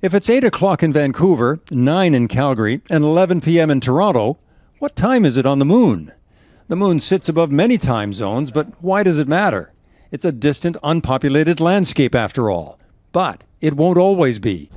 If it's 8 o'clock in Vancouver, 9 in Calgary, and 11 p.m. in Toronto, what time is it on the moon? The moon sits above many time zones, but why does it matter? It's a distant, unpopulated landscape after all. But it won't always be.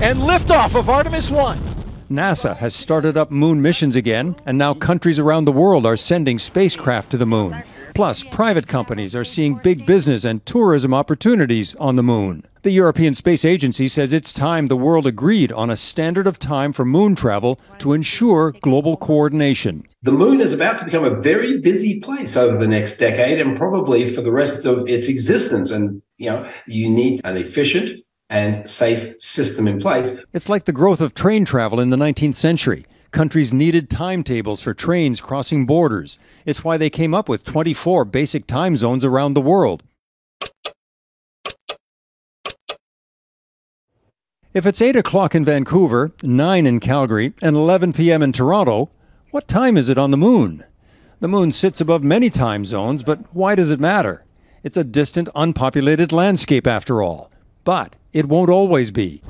And liftoff of Artemis 1. NASA has started up moon missions again, and now countries around the world are sending spacecraft to the moon. Plus, private companies are seeing big business and tourism opportunities on the moon. The European Space Agency says it's time the world agreed on a standard of time for moon travel to ensure global coordination. The moon is about to become a very busy place over the next decade and probably for the rest of its existence. And, you know, you need an efficient and safe system in place. It's like the growth of train travel in the 19th century. Countries needed timetables for trains crossing borders. It's why they came up with 24 basic time zones around the world. If it's 8 o'clock in Vancouver, 9 in Calgary, and 11 p.m. in Toronto, what time is it on the moon? The moon sits above many time zones, but why does it matter? It's a distant, unpopulated landscape after all. But it won't always be.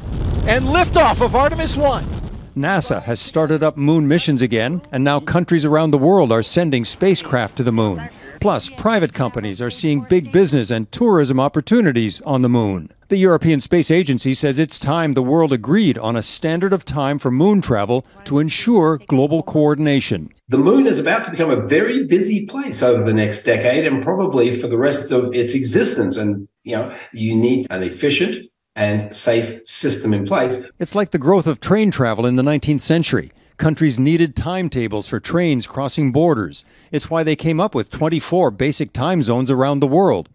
And liftoff of Artemis 1. NASA has started up moon missions again, and now countries around the world are sending spacecraft to the moon. Plus, private companies are seeing big business and tourism opportunities on the moon. The European Space Agency says it's time the world agreed on a standard of time for moon travel to ensure global coordination. The moon is about to become a very busy place over the next decade and probably for the rest of its existence. And, you know, you need an efficient, and safe system in place. It's like the growth of train travel in the 19th century. Countries needed timetables for trains crossing borders. It's why they came up with 24 basic time zones around the world.